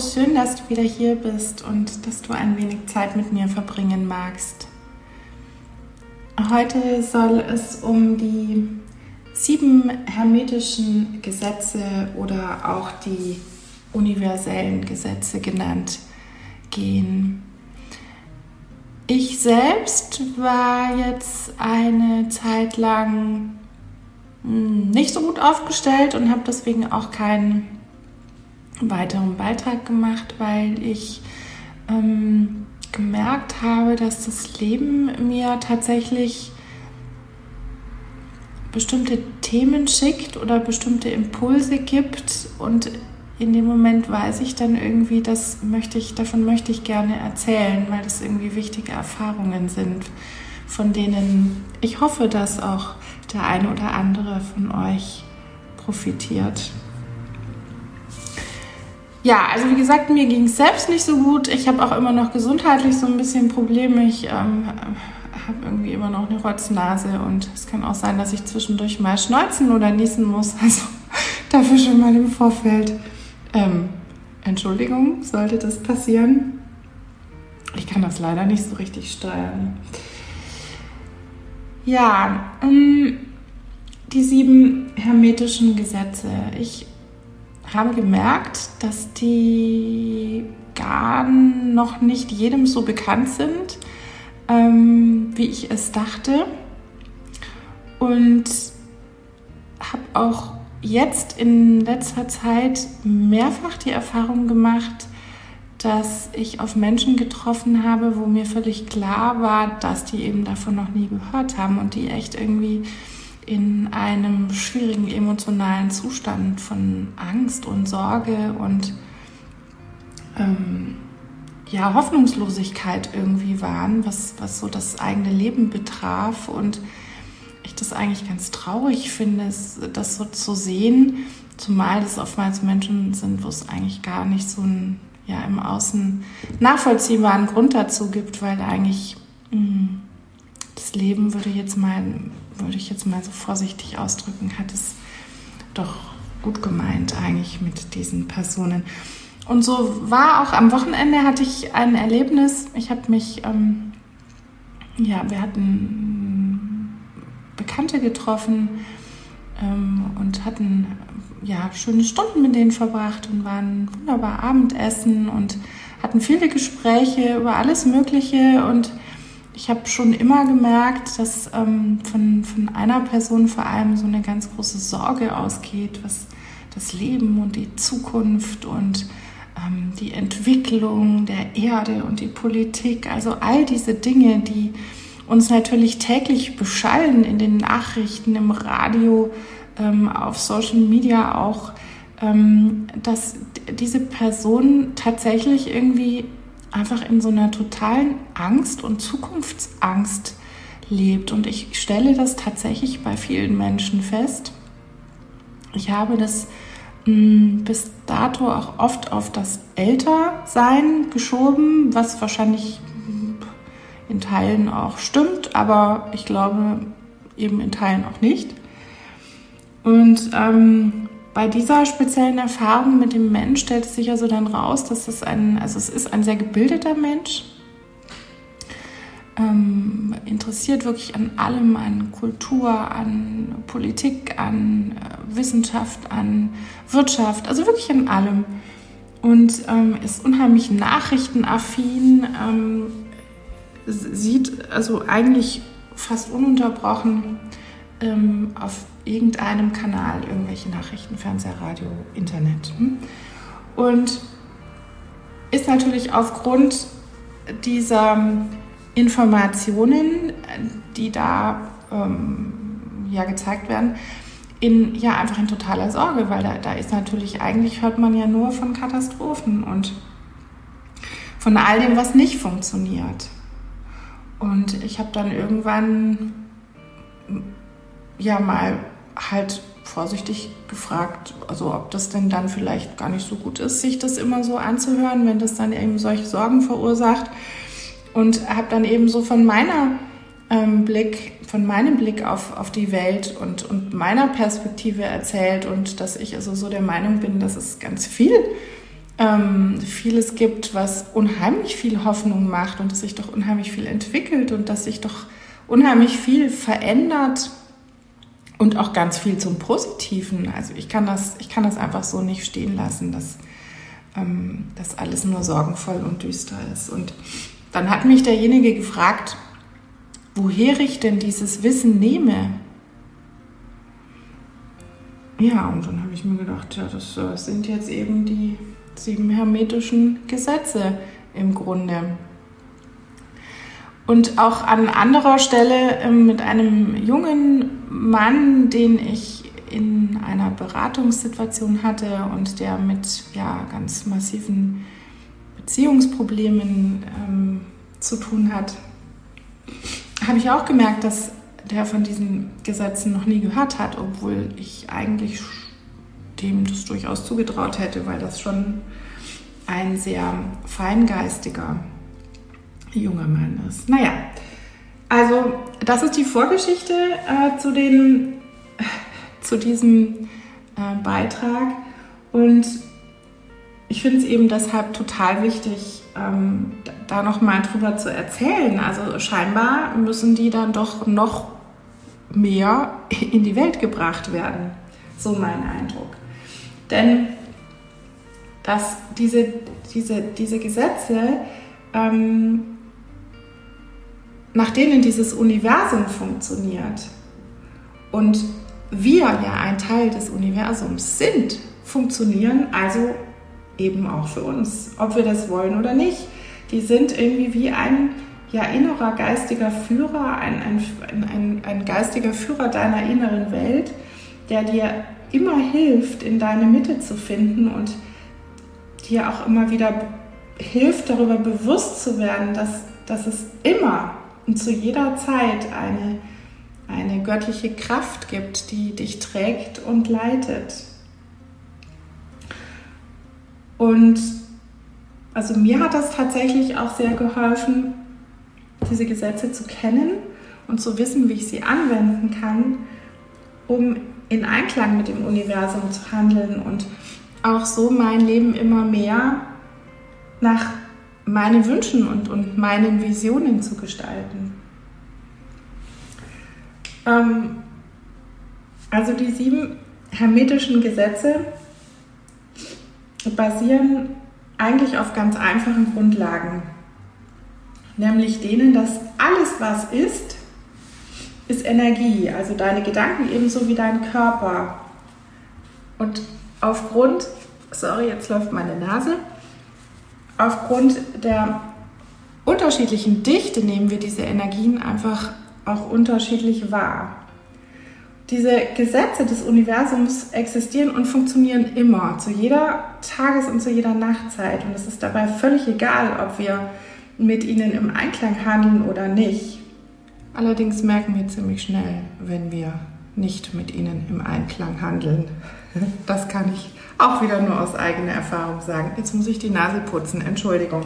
Schön, dass du wieder hier bist und dass du ein wenig Zeit mit mir verbringen magst. Heute soll es um die sieben hermetischen Gesetze oder auch die universellen Gesetze genannt gehen. Ich selbst war jetzt eine Zeit lang hm, nicht so gut aufgestellt und habe deswegen auch keinen weiteren Beitrag gemacht, weil ich ähm, gemerkt habe, dass das Leben mir tatsächlich bestimmte Themen schickt oder bestimmte Impulse gibt und in dem Moment weiß ich dann irgendwie, das möchte ich, davon möchte ich gerne erzählen, weil das irgendwie wichtige Erfahrungen sind, von denen ich hoffe, dass auch der eine oder andere von euch profitiert. Ja, also wie gesagt, mir ging es selbst nicht so gut. Ich habe auch immer noch gesundheitlich so ein bisschen Probleme. Ich ähm, habe irgendwie immer noch eine Rotznase und es kann auch sein, dass ich zwischendurch mal schneuzen oder niesen muss. Also dafür schon mal im Vorfeld. Ähm, Entschuldigung, sollte das passieren. Ich kann das leider nicht so richtig steuern. Ja, ähm, die sieben hermetischen Gesetze. Ich habe gemerkt, dass die gar noch nicht jedem so bekannt sind, ähm, wie ich es dachte. Und habe auch jetzt in letzter Zeit mehrfach die Erfahrung gemacht, dass ich auf Menschen getroffen habe, wo mir völlig klar war, dass die eben davon noch nie gehört haben und die echt irgendwie in einem schwierigen emotionalen Zustand von Angst und Sorge und ähm, ja, Hoffnungslosigkeit irgendwie waren, was, was so das eigene Leben betraf. Und ich das eigentlich ganz traurig finde, das so zu sehen, zumal das oftmals Menschen sind, wo es eigentlich gar nicht so einen ja, im Außen nachvollziehbaren Grund dazu gibt, weil eigentlich mh, hm, das Leben würde jetzt mal würde ich jetzt mal so vorsichtig ausdrücken, hat es doch gut gemeint eigentlich mit diesen Personen. Und so war auch am Wochenende hatte ich ein Erlebnis. Ich habe mich, ähm, ja, wir hatten Bekannte getroffen ähm, und hatten ja schöne Stunden mit denen verbracht und waren wunderbar Abendessen und hatten viele Gespräche über alles Mögliche und ich habe schon immer gemerkt, dass ähm, von, von einer Person vor allem so eine ganz große Sorge ausgeht, was das Leben und die Zukunft und ähm, die Entwicklung der Erde und die Politik, also all diese Dinge, die uns natürlich täglich beschallen in den Nachrichten, im Radio, ähm, auf Social Media auch, ähm, dass diese Person tatsächlich irgendwie einfach in so einer totalen Angst und Zukunftsangst lebt. Und ich stelle das tatsächlich bei vielen Menschen fest. Ich habe das mh, mm, bis dato auch oft auf das Ältersein geschoben, was wahrscheinlich in Teilen auch stimmt, aber ich glaube eben in Teilen auch nicht. Und ähm, bei dieser speziellen Erfahrung mit dem Mensch stellt es sich also dann raus, dass es ein, also es ist ein sehr gebildeter Mensch, ähm, interessiert wirklich an allem, an Kultur, an Politik, an äh, Wissenschaft, an Wirtschaft, also wirklich an allem. Und ähm, ist unheimlich nachrichtenaffin, ähm, sieht also eigentlich fast ununterbrochen ähm, auf irgendeinem Kanal irgendwelche Nachrichten, Fernseher, Radio, Internet. Hm? Und ist natürlich aufgrund dieser Informationen, die da ähm, ja gezeigt werden, in, ja einfach in totaler Sorge, weil da, da ist natürlich, eigentlich hört man ja nur von Katastrophen und von all dem, was nicht funktioniert. Und ich habe dann irgendwann ja mal halt vorsichtig gefragt, also ob das denn dann vielleicht gar nicht so gut ist, sich das immer so anzuhören, wenn das dann eben solche Sorgen verursacht. Und habe dann eben so von meiner ähm, Blick, von meinem Blick auf, auf die Welt und, und meiner Perspektive erzählt und dass ich also so der Meinung bin, dass es ganz viel ähm, vieles gibt, was unheimlich viel Hoffnung macht und dass sich doch unheimlich viel entwickelt und dass sich doch unheimlich viel verändert und auch ganz viel zum Positiven. Also ich kann das, ich kann das einfach so nicht stehen lassen, dass ähm, das alles nur sorgenvoll und düster ist. Und dann hat mich derjenige gefragt, woher ich denn dieses Wissen nehme. Ja, und dann habe ich mir gedacht, ja, das sind jetzt eben die sieben hermetischen Gesetze im Grunde. Und auch an anderer Stelle ähm, mit einem jungen Mann, den ich in einer Beratungssituation hatte und der mit ja, ganz massiven Beziehungsproblemen ähm, zu tun hat, habe ich auch gemerkt, dass der von diesen Gesetzen noch nie gehört hat, obwohl ich eigentlich dem das durchaus zugetraut hätte, weil das schon ein sehr feingeistiger junger Mann ist. Naja, also das ist die Vorgeschichte äh, zu, den, zu diesem äh, Beitrag und ich finde es eben deshalb total wichtig, ähm, da noch mal drüber zu erzählen. Also scheinbar müssen die dann doch noch mehr in die Welt gebracht werden. So mein Eindruck. Denn dass diese, diese, diese Gesetze, ähm, nach denen dieses Universum funktioniert und wir ja ein Teil des Universums sind, funktionieren also eben auch für uns, ob wir das wollen oder nicht. Die sind irgendwie wie ein ja, innerer geistiger Führer, ein, ein, ein, ein geistiger Führer deiner inneren Welt, der dir immer hilft, in deine Mitte zu finden und dir auch immer wieder hilft, darüber bewusst zu werden, dass, dass es immer und zu jeder Zeit eine, eine göttliche Kraft gibt, die dich trägt und leitet. Und also mir hat das tatsächlich auch sehr geholfen, diese Gesetze zu kennen und zu wissen, wie ich sie anwenden kann, um in Einklang mit dem Universum zu handeln und auch so mein Leben immer mehr nach meinen Wünschen und, und meinen Visionen zu gestalten. Ähm, also die sieben hermetischen Gesetze basieren eigentlich auf ganz einfachen Grundlagen, nämlich denen, dass alles, was ist, ist Energie, also deine Gedanken ebenso wie dein Körper. Und aufgrund, sorry, jetzt läuft meine Nase, aufgrund der unterschiedlichen Dichte nehmen wir diese Energien einfach auch unterschiedlich wahr. Diese Gesetze des Universums existieren und funktionieren immer, zu jeder Tages- und zu jeder Nachtzeit. Und es ist dabei völlig egal, ob wir mit ihnen im Einklang handeln oder nicht. Allerdings merken wir ziemlich schnell, wenn wir nicht mit ihnen im Einklang handeln. Das kann ich auch wieder nur aus eigener Erfahrung sagen. Jetzt muss ich die Nase putzen, Entschuldigung.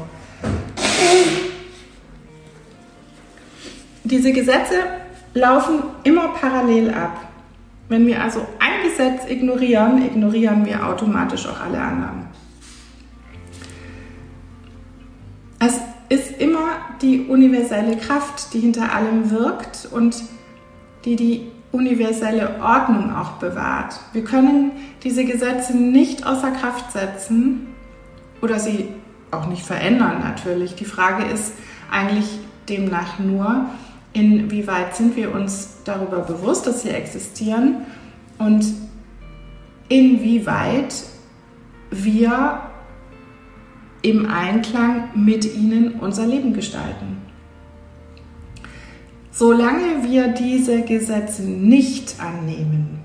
Diese Gesetze laufen immer parallel ab. Wenn wir also ein Gesetz ignorieren, ignorieren wir automatisch auch alle anderen. Es ist immer die universelle Kraft, die hinter allem wirkt und die die universelle Ordnung auch bewahrt. Wir können diese Gesetze nicht außer Kraft setzen oder sie auch nicht verändern natürlich. Die Frage ist eigentlich demnach nur, inwieweit sind wir uns darüber bewusst, dass sie existieren und inwieweit wir im Einklang mit ihnen unser Leben gestalten. Solange wir diese Gesetze nicht annehmen,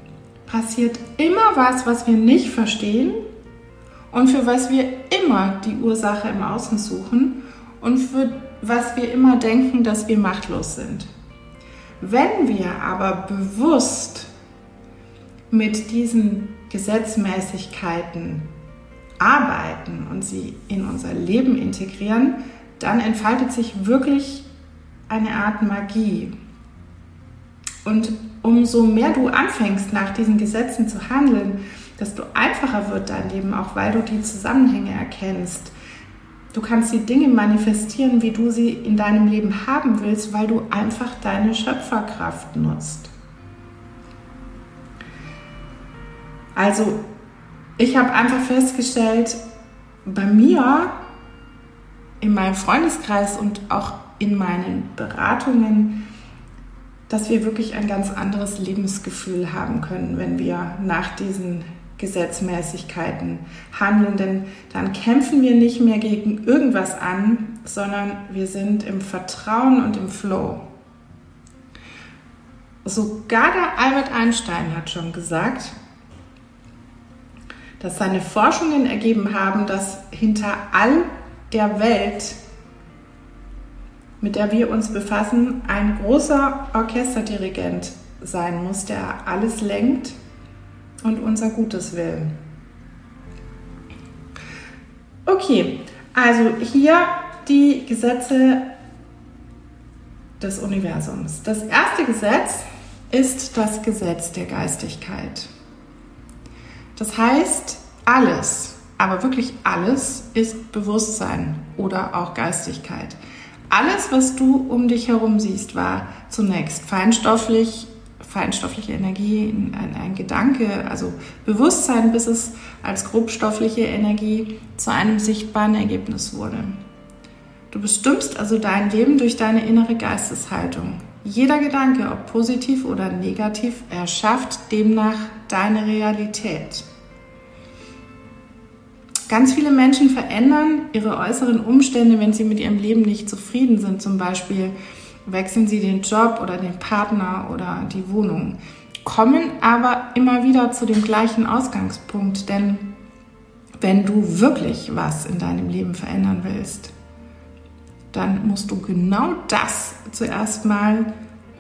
passiert immer was, was wir nicht verstehen und für was wir immer die Ursache im Außen suchen und für was wir immer denken, dass wir machtlos sind. Wenn wir aber bewusst mit diesen Gesetzmäßigkeiten arbeiten und sie in unser Leben integrieren, dann entfaltet sich wirklich eine Art Magie. Und umso mehr du anfängst, nach diesen Gesetzen zu handeln, desto einfacher wird dein Leben, auch weil du die Zusammenhänge erkennst. Du kannst die Dinge manifestieren, wie du sie in deinem Leben haben willst, weil du einfach deine Schöpferkraft nutzt. Also, ich habe einfach festgestellt, bei mir, in meinem Freundeskreis und auch in meinen Beratungen, dass wir wirklich ein ganz anderes Lebensgefühl haben können, wenn wir nach diesen Gesetzmäßigkeiten handeln. Denn dann kämpfen wir nicht mehr gegen irgendwas an, sondern wir sind im Vertrauen und im Flow. Sogar der Albert Einstein hat schon gesagt, dass seine Forschungen ergeben haben, dass hinter all der Welt mit der wir uns befassen, ein großer Orchesterdirigent sein muss, der alles lenkt und unser Gutes will. Okay, also hier die Gesetze des Universums. Das erste Gesetz ist das Gesetz der Geistigkeit. Das heißt, alles, aber wirklich alles ist Bewusstsein oder auch Geistigkeit. Alles, was du um dich herum siehst, war zunächst feinstofflich, feinstoffliche Energie, ein, ein Gedanke, also Bewusstsein, bis es als grobstoffliche Energie zu einem sichtbaren Ergebnis wurde. Du bestimmst also dein Leben durch deine innere Geisteshaltung. Jeder Gedanke, ob positiv oder negativ, erschafft demnach deine Realität. Ganz viele Menschen verändern ihre äußeren Umstände, wenn sie mit ihrem Leben nicht zufrieden sind. Zum Beispiel wechseln sie den Job oder den Partner oder die Wohnung, kommen aber immer wieder zu dem gleichen Ausgangspunkt. Denn wenn du wirklich was in deinem Leben verändern willst, dann musst du genau das zuerst mal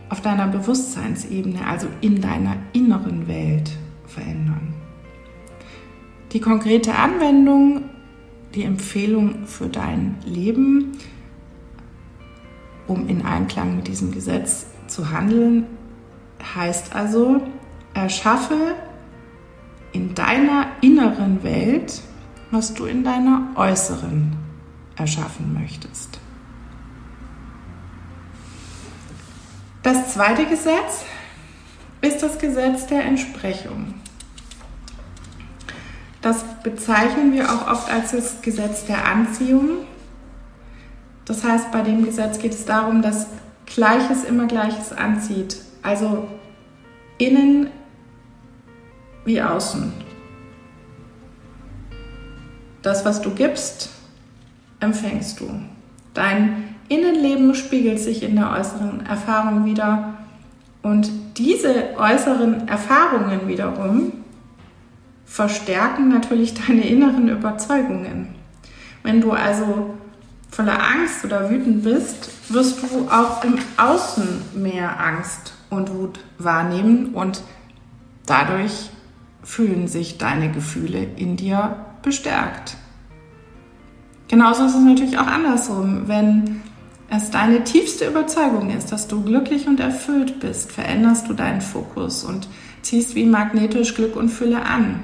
auf deiner Bewusstseinsebene, also in deiner inneren Welt verändern. Die konkrete Anwendung, die Empfehlung für dein Leben, um in Einklang mit diesem Gesetz zu handeln, heißt also, erschaffe in deiner inneren Welt, was du in deiner äußeren erschaffen möchtest. Das zweite Gesetz ist das Gesetz der Entsprechung. Das bezeichnen wir auch oft als das Gesetz der Anziehung. Das heißt, bei dem Gesetz geht es darum, dass Gleiches immer Gleiches anzieht. Also innen wie außen. Das, was du gibst, empfängst du. Dein Innenleben spiegelt sich in der äußeren Erfahrung wieder. Und diese äußeren Erfahrungen wiederum verstärken natürlich deine inneren Überzeugungen. Wenn du also voller Angst oder wütend bist, wirst du auch im Außen mehr Angst und Wut wahrnehmen und dadurch fühlen sich deine Gefühle in dir bestärkt. Genauso ist es natürlich auch andersrum. Wenn es deine tiefste Überzeugung ist, dass du glücklich und erfüllt bist, veränderst du deinen Fokus und ziehst wie magnetisch Glück und Fülle an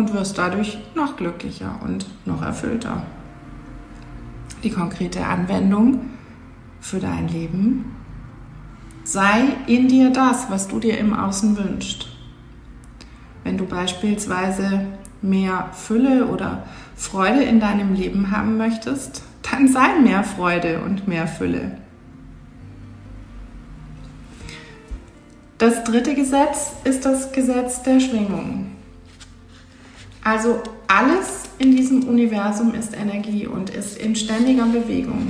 und wirst dadurch noch glücklicher und noch erfüllter. Die konkrete Anwendung für dein Leben. Sei in dir das, was du dir im Außen wünschst. Wenn du beispielsweise mehr Fülle oder Freude in deinem Leben haben möchtest, dann sei mehr Freude und mehr Fülle. Das dritte Gesetz ist das Gesetz der Schwingung. Also alles in diesem Universum ist Energie und ist in ständiger Bewegung.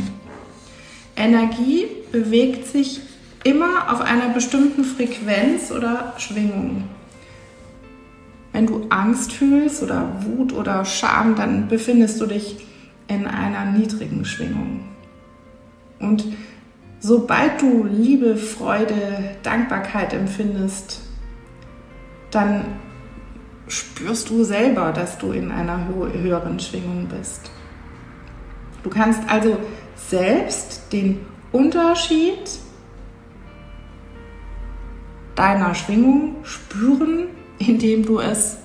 Energie bewegt sich immer auf einer bestimmten Frequenz oder Schwingung. Wenn du Angst fühlst oder Wut oder Scham, dann befindest du dich in einer niedrigen Schwingung. Und sobald du Liebe, Freude, Dankbarkeit empfindest, dann spürst du selber, dass du in einer höheren Schwingung bist. Du kannst also selbst den Unterschied deiner Schwingung spüren, indem du es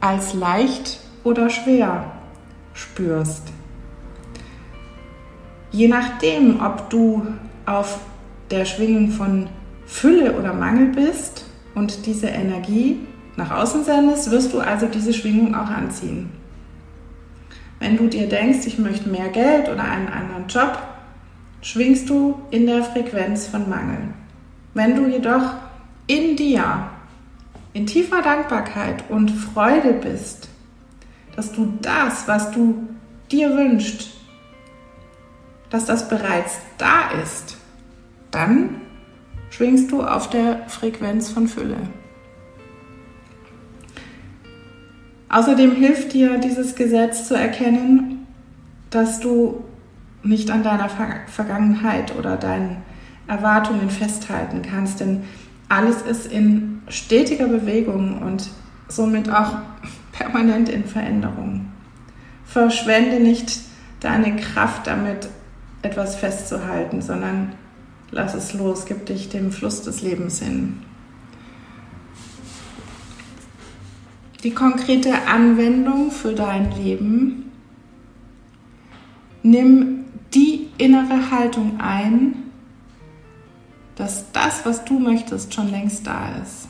als leicht oder schwer spürst. Je nachdem, ob du auf der Schwingung von Fülle oder Mangel bist und diese Energie nach außen sendest, wirst du also diese Schwingung auch anziehen. Wenn du dir denkst, ich möchte mehr Geld oder einen anderen Job, schwingst du in der Frequenz von Mangel. Wenn du jedoch in dir in tiefer Dankbarkeit und Freude bist, dass du das, was du dir wünschst, dass das bereits da ist, dann schwingst du auf der Frequenz von Fülle. Außerdem hilft dir dieses Gesetz zu erkennen, dass du nicht an deiner Vergangenheit oder deinen Erwartungen festhalten kannst, denn alles ist in stetiger Bewegung und somit auch permanent in Veränderung. Verschwende nicht deine Kraft damit, etwas festzuhalten, sondern lass es los, gib dich dem Fluss des Lebens hin. Die konkrete Anwendung für dein Leben. Nimm die innere Haltung ein, dass das, was du möchtest, schon längst da ist.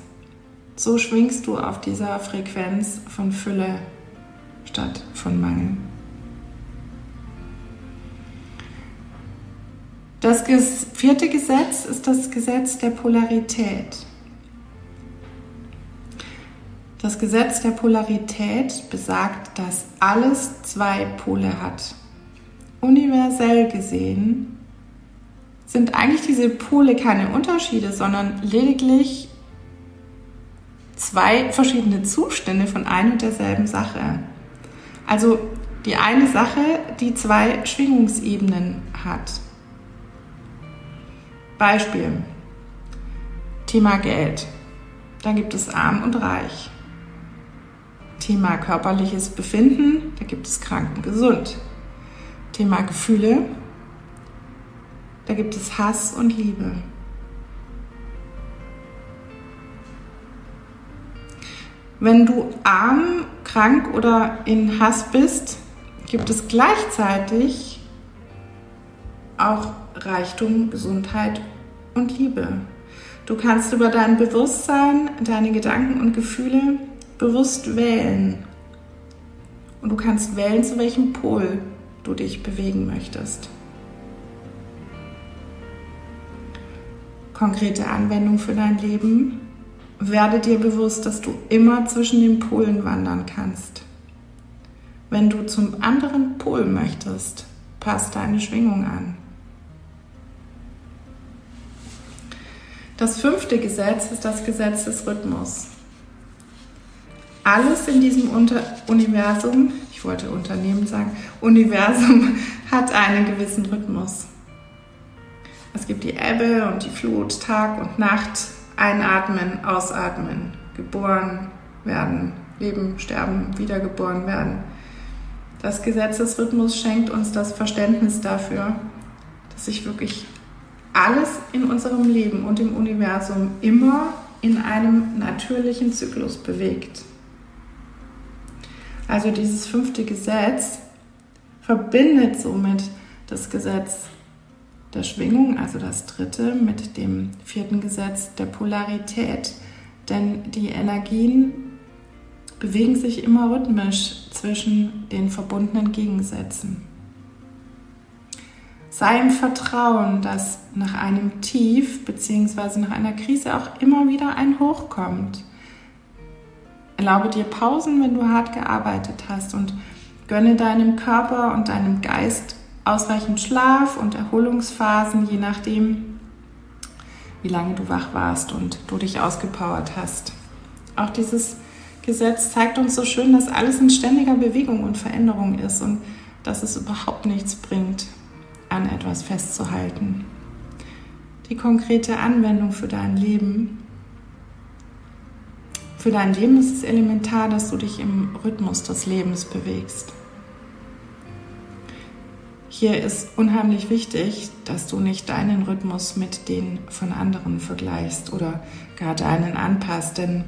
So schwingst du auf dieser Frequenz von Fülle statt von Mangel. Das vierte Gesetz ist das Gesetz der Polarität. Das Gesetz der Polarität besagt, dass alles zwei Pole hat. Universell gesehen sind eigentlich diese Pole keine Unterschiede, sondern lediglich zwei verschiedene Zustände von ein und derselben Sache. Also die eine Sache, die zwei Schwingungsebenen hat. Beispiel. Thema Geld. Da gibt es arm und reich. Thema körperliches Befinden, da gibt es krank und gesund. Thema Gefühle, da gibt es Hass und Liebe. Wenn du arm, krank oder in Hass bist, gibt es gleichzeitig auch Reichtum, Gesundheit und Liebe. Du kannst über dein Bewusstsein, deine Gedanken und Gefühle bewusst wählen. Und du kannst wählen, zu welchem Pol du dich bewegen möchtest. Konkrete Anwendung für dein Leben. Werde dir bewusst, dass du immer zwischen den Polen wandern kannst. Wenn du zum anderen Pol möchtest, passt deine Schwingung an. Das fünfte Gesetz ist das Gesetz des Rhythmus alles in diesem Unter Universum, ich wollte Unternehmen sagen, Universum hat einen gewissen Rhythmus. Es gibt die Ebbe und die Flut, Tag und Nacht, einatmen, ausatmen, geboren werden, leben, sterben, wiedergeboren werden. Das Gesetzesrhythmus schenkt uns das Verständnis dafür, dass sich wirklich alles in unserem Leben und im Universum immer in einem natürlichen Zyklus bewegt. Also dieses fünfte Gesetz verbindet somit das Gesetz der Schwingung, also das dritte, mit dem vierten Gesetz der Polarität. Denn die Energien bewegen sich immer rhythmisch zwischen den verbundenen Gegensätzen. Sei im Vertrauen, dass nach einem Tief bzw. nach einer Krise auch immer wieder ein Hoch kommt. Erlaube dir Pausen, wenn du hart gearbeitet hast und gönne deinem Körper und deinem Geist ausreichend Schlaf und Erholungsphasen, je nachdem, wie lange du wach warst und du dich ausgepowert hast. Auch dieses Gesetz zeigt uns so schön, dass alles in ständiger Bewegung und Veränderung ist und dass es überhaupt nichts bringt, an etwas festzuhalten. Die konkrete Anwendung für dein Leben für dein Leben ist es elementar, dass du dich im Rhythmus des Lebens bewegst. Hier ist unheimlich wichtig, dass du nicht deinen Rhythmus mit den von anderen vergleichst oder gar deinen anpasst, denn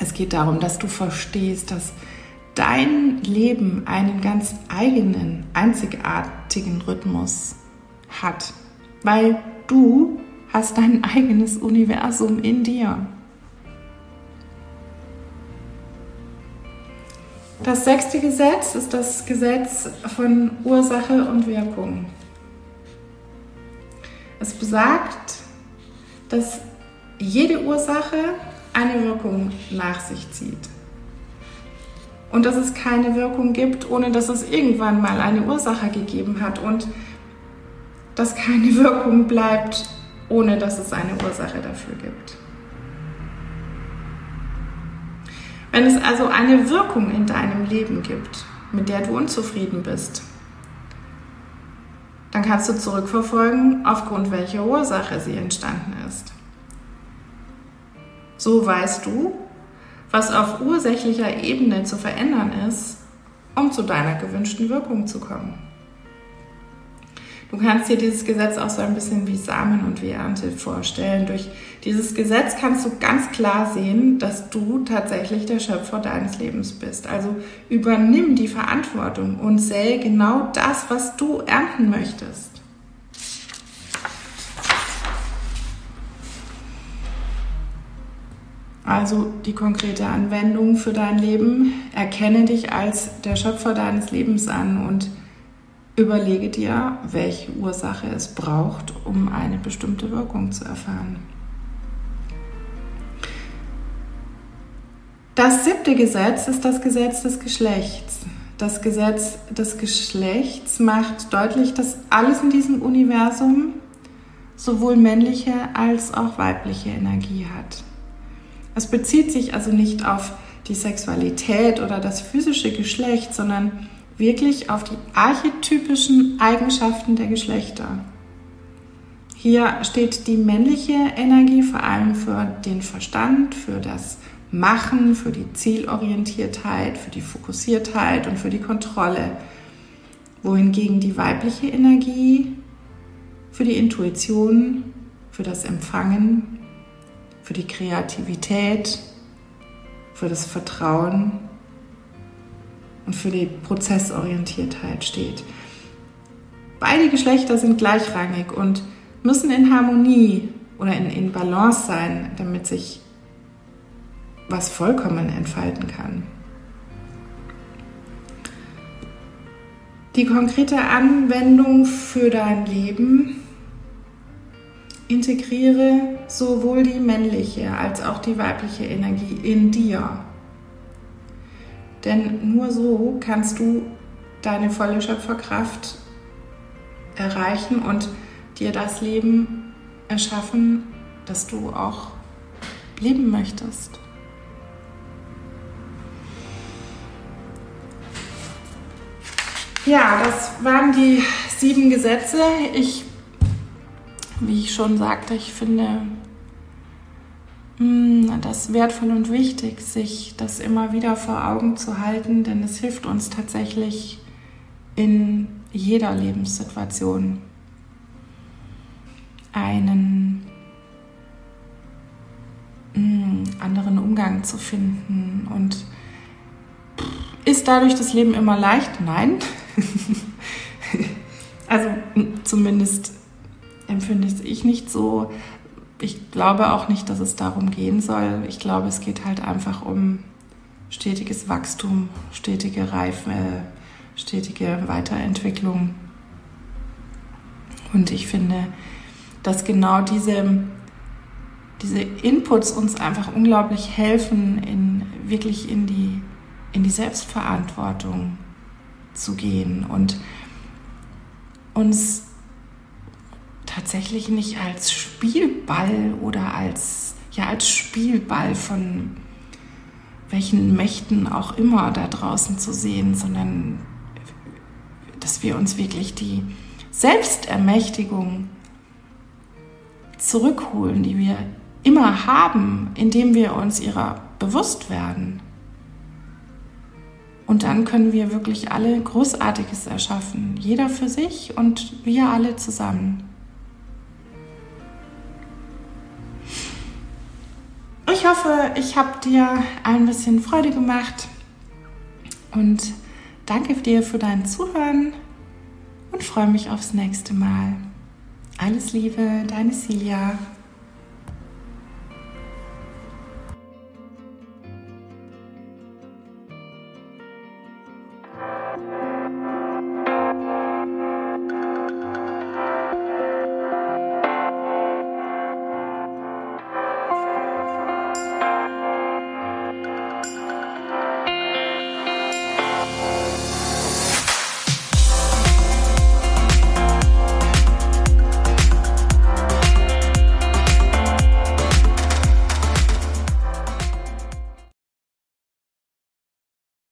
Es geht darum, dass du verstehst, dass dein Leben einen ganz eigenen, einzigartigen Rhythmus hat, weil du hast dein eigenes Universum in dir. Das sechste Gesetz ist das Gesetz von Ursache und Wirkung. Es besagt, dass jede Ursache eine Wirkung nach sich zieht. Und dass es keine Wirkung gibt, ohne dass es irgendwann mal eine Ursache gegeben hat. Und dass keine Wirkung bleibt, ohne dass es eine Ursache dafür gibt. Wenn es also eine Wirkung in deinem Leben gibt, mit der du unzufrieden bist, dann kannst du zurückverfolgen, aufgrund welcher Ursache sie entstanden ist. So weißt du, was auf ursächlicher Ebene zu verändern ist, um zu deiner gewünschten Wirkung zu kommen. Du kannst dir dieses Gesetz auch so ein bisschen wie Samen und wie Ernte vorstellen. Durch dieses Gesetz kannst du ganz klar sehen, dass du tatsächlich der Schöpfer deines Lebens bist. Also übernimm die Verantwortung und sähe genau das, was du ernten möchtest. Also die konkrete Anwendung für dein Leben. Erkenne dich als der Schöpfer deines Lebens an und Überlege dir, welche Ursache es braucht, um eine bestimmte Wirkung zu erfahren. Das siebte Gesetz ist das Gesetz des Geschlechts. Das Gesetz des Geschlechts macht deutlich, dass alles in diesem Universum sowohl männliche als auch weibliche Energie hat. Es bezieht sich also nicht auf die Sexualität oder das physische Geschlecht, sondern wirklich auf die archetypischen Eigenschaften der Geschlechter. Hier steht die männliche Energie vor allem für den Verstand, für das Machen, für die Zielorientiertheit, für die Fokussiertheit und für die Kontrolle, wohingegen die weibliche Energie für die Intuition, für das Empfangen, für die Kreativität, für das Vertrauen und für die Prozessorientiertheit steht. Beide Geschlechter sind gleichrangig und müssen in Harmonie oder in, in Balance sein, damit sich was vollkommen entfalten kann. Die konkrete Anwendung für dein Leben integriere sowohl die männliche als auch die weibliche Energie in dir. Denn nur so kannst du deine volle Schöpferkraft erreichen und dir das Leben erschaffen, das du auch leben möchtest. Ja, das waren die sieben Gesetze. Ich, wie ich schon sagte, ich finde das ist wertvoll und wichtig, sich das immer wieder vor Augen zu halten, denn es hilft uns tatsächlich in jeder Lebenssituation einen hm, anderen Umgang zu finden. Und ist dadurch das Leben immer leicht? Nein. also zumindest empfinde ich nicht so ich glaube auch nicht, dass es darum gehen soll. Ich glaube, es geht halt einfach um stetiges Wachstum, stetige Reife, stetige Weiterentwicklung. Und ich finde, dass genau diese, diese Inputs uns einfach unglaublich helfen, in, wirklich in die, in die Selbstverantwortung zu gehen und uns tatsächlich nicht als Spielball oder als, ja, als Spielball von welchen Mächten auch immer da draußen zu sehen, sondern dass wir uns wirklich die Selbstermächtigung zurückholen, die wir immer haben, indem wir uns ihrer bewusst werden. Und dann können wir wirklich alle Großartiges erschaffen, jeder für sich und wir alle zusammen. Hoffe, ich habe dir ein bisschen Freude gemacht und danke dir für dein Zuhören und freue mich aufs nächste Mal. Alles Liebe, deine Silja.